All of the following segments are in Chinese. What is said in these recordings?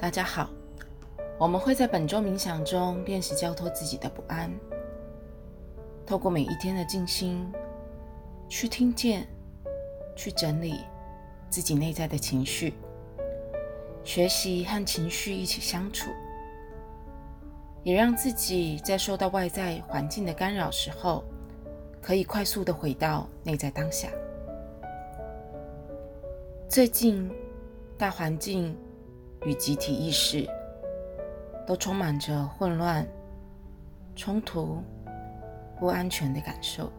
大家好，我们会在本周冥想中练习交托自己的不安，透过每一天的静心，去听见、去整理自己内在的情绪，学习和情绪一起相处，也让自己在受到外在环境的干扰时候，可以快速的回到内在当下。最近，大环境与集体意识都充满着混乱、冲突、不安全的感受。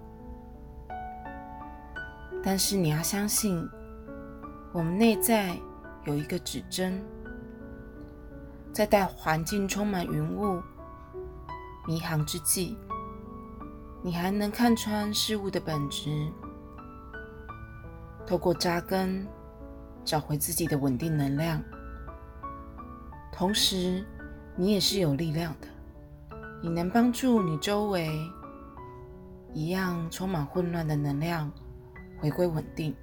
但是你要相信，我们内在有一个指针，在待环境充满云雾、迷航之际，你还能看穿事物的本质，透过扎根。找回自己的稳定能量，同时你也是有力量的。你能帮助你周围一样充满混乱的能量回归稳定，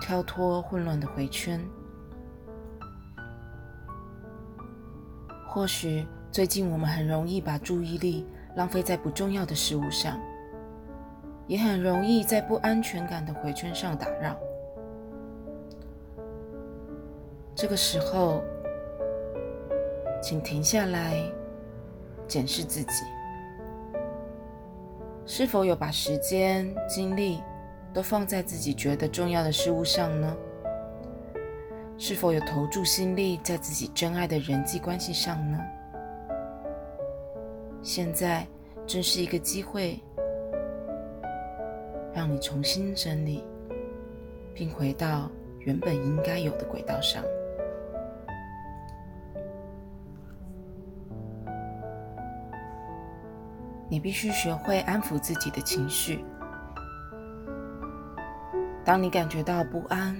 跳脱混乱的回圈。或许最近我们很容易把注意力浪费在不重要的事物上，也很容易在不安全感的回圈上打扰。这个时候，请停下来检视自己，是否有把时间、精力都放在自己觉得重要的事物上呢？是否有投注心力在自己真爱的人际关系上呢？现在正是一个机会，让你重新整理，并回到原本应该有的轨道上。你必须学会安抚自己的情绪。当你感觉到不安、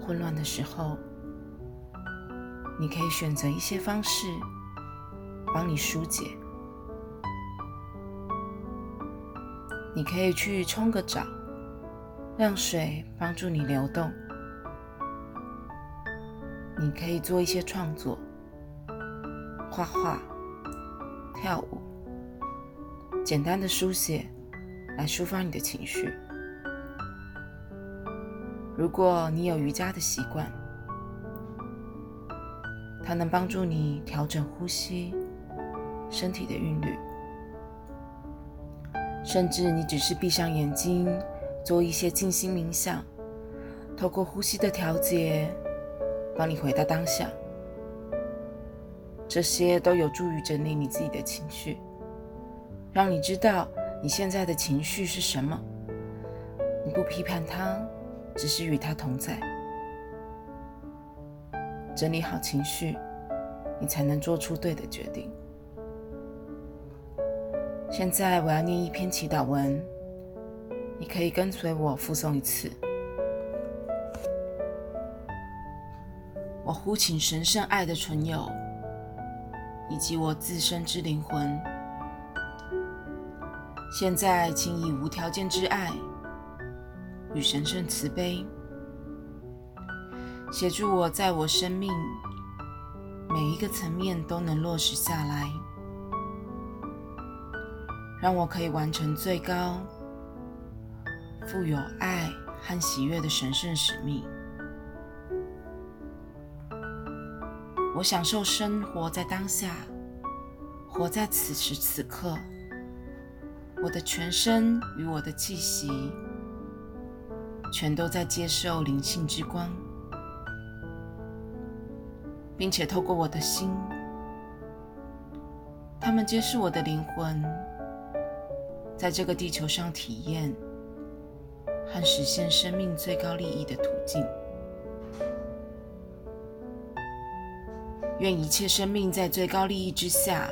混乱的时候，你可以选择一些方式帮你疏解。你可以去冲个澡，让水帮助你流动。你可以做一些创作，画画、跳舞。简单的书写来抒发你的情绪。如果你有瑜伽的习惯，它能帮助你调整呼吸、身体的韵律。甚至你只是闭上眼睛做一些静心冥想，透过呼吸的调节，帮你回到当下。这些都有助于整理你自己的情绪。让你知道你现在的情绪是什么，你不批判它，只是与它同在。整理好情绪，你才能做出对的决定。现在我要念一篇祈祷文，你可以跟随我复诵一次。我呼请神圣爱的存有，以及我自身之灵魂。现在，请以无条件之爱与神圣慈悲，协助我在我生命每一个层面都能落实下来，让我可以完成最高、富有爱和喜悦的神圣使命。我享受生活在当下，活在此时此刻。我的全身与我的气息，全都在接受灵性之光，并且透过我的心，他们皆是我的灵魂，在这个地球上体验和实现生命最高利益的途径。愿一切生命在最高利益之下。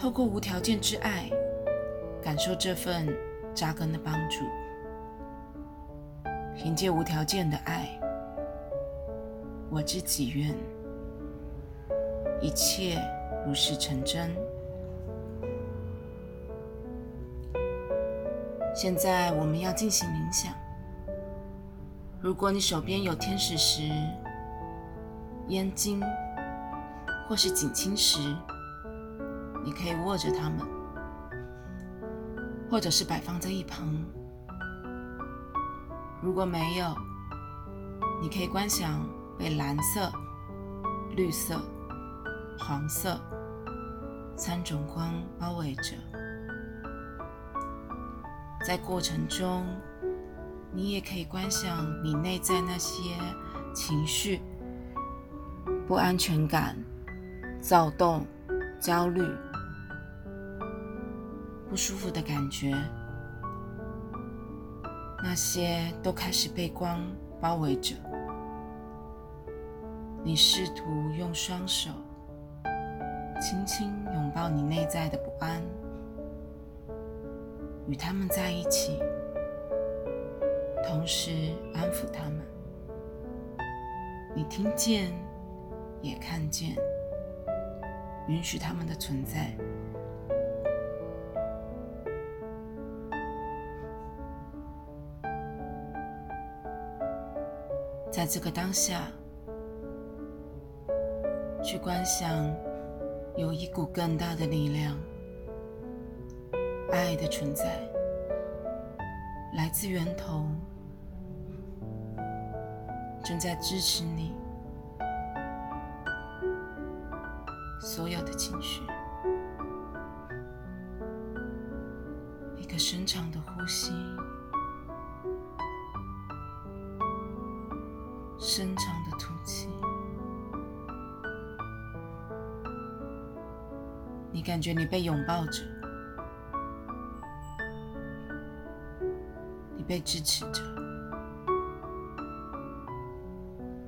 透过无条件之爱，感受这份扎根的帮助。凭借无条件的爱，我之己愿，一切如是成真。现在我们要进行冥想。如果你手边有天使石，烟茎或是紧青石，你可以握着它们，或者是摆放在一旁。如果没有，你可以观想被蓝色、绿色、黄色三种光包围着，在过程中，你也可以观想你内在那些情绪、不安全感、躁动、焦虑、不舒服的感觉，那些都开始被光包围着。你试图用双手轻轻拥抱你内在的不安，与他们在一起，同时安抚他们。你听见，也看见，允许他们的存在。在这个当下。去观想，有一股更大的力量，爱的存在，来自源头，正在支持你所有的情绪。一个深长的呼吸，深长的吐气。你感觉你被拥抱着，你被支持着，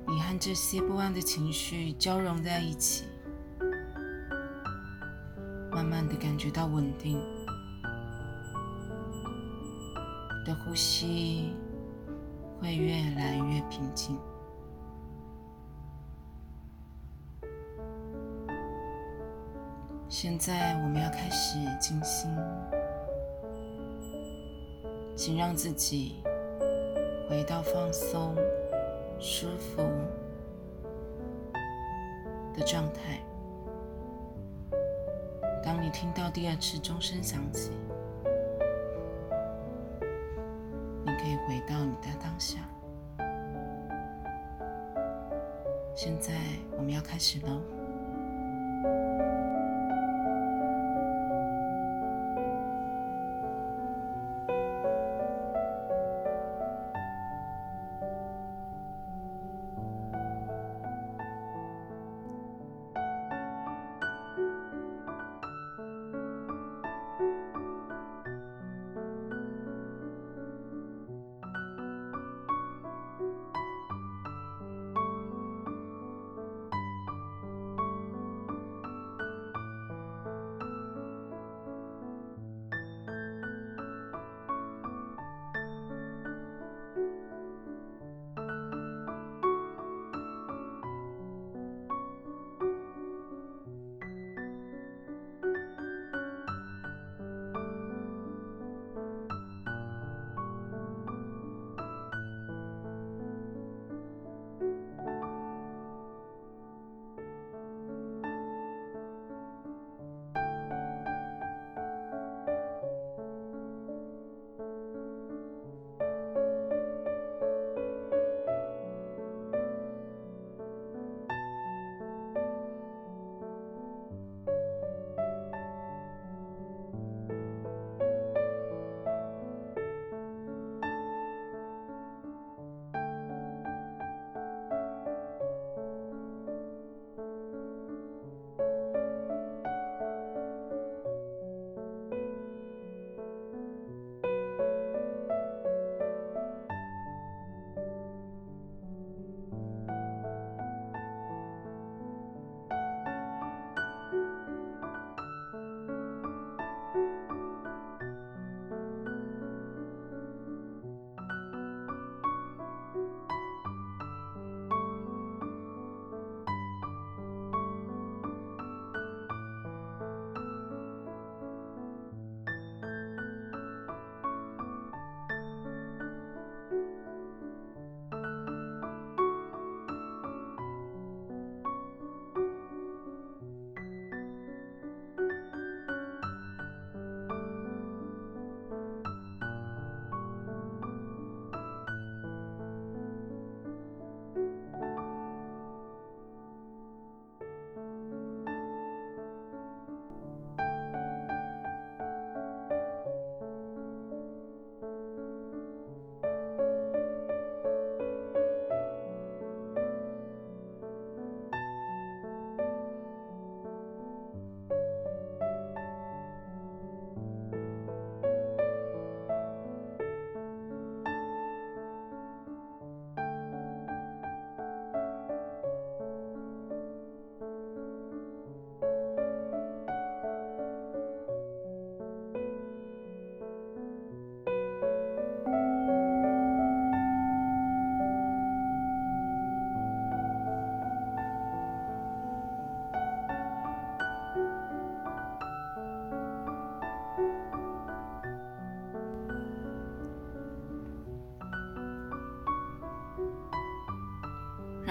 你和这些不安的情绪交融在一起，慢慢的感觉到稳定，的呼吸会越来越平静。现在我们要开始静心，请让自己回到放松、舒服的状态。当你听到第二次钟声响起，你可以回到你的当下。现在我们要开始了。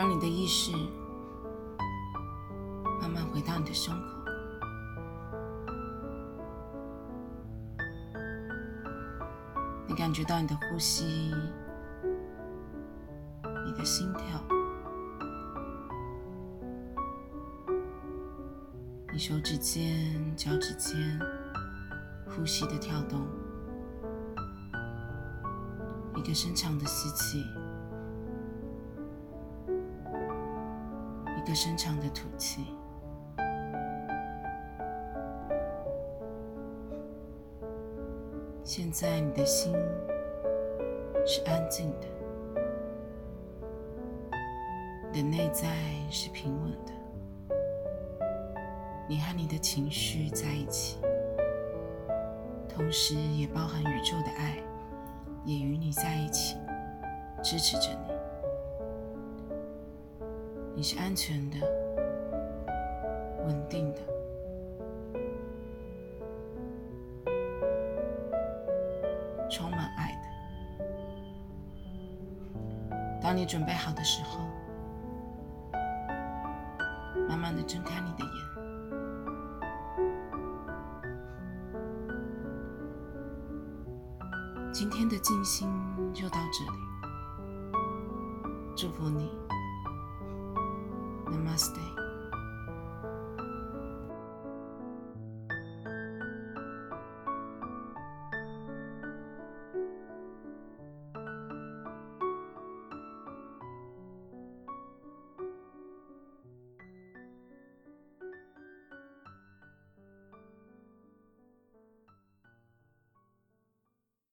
让你的意识慢慢回到你的胸口。你感觉到你的呼吸，你的心跳，你手指尖、脚趾尖呼吸的跳动，一个深长的吸气，个深长的吐气。现在你的心是安静的，你的内在是平稳的，你和你的情绪在一起，同时也包含宇宙的爱，也与你在一起，支持着你。你是安全的，稳定的。充满爱的。当你准备好的时候，慢慢的睁开你的眼。今天的静心就到这里，祝福你，Namaste。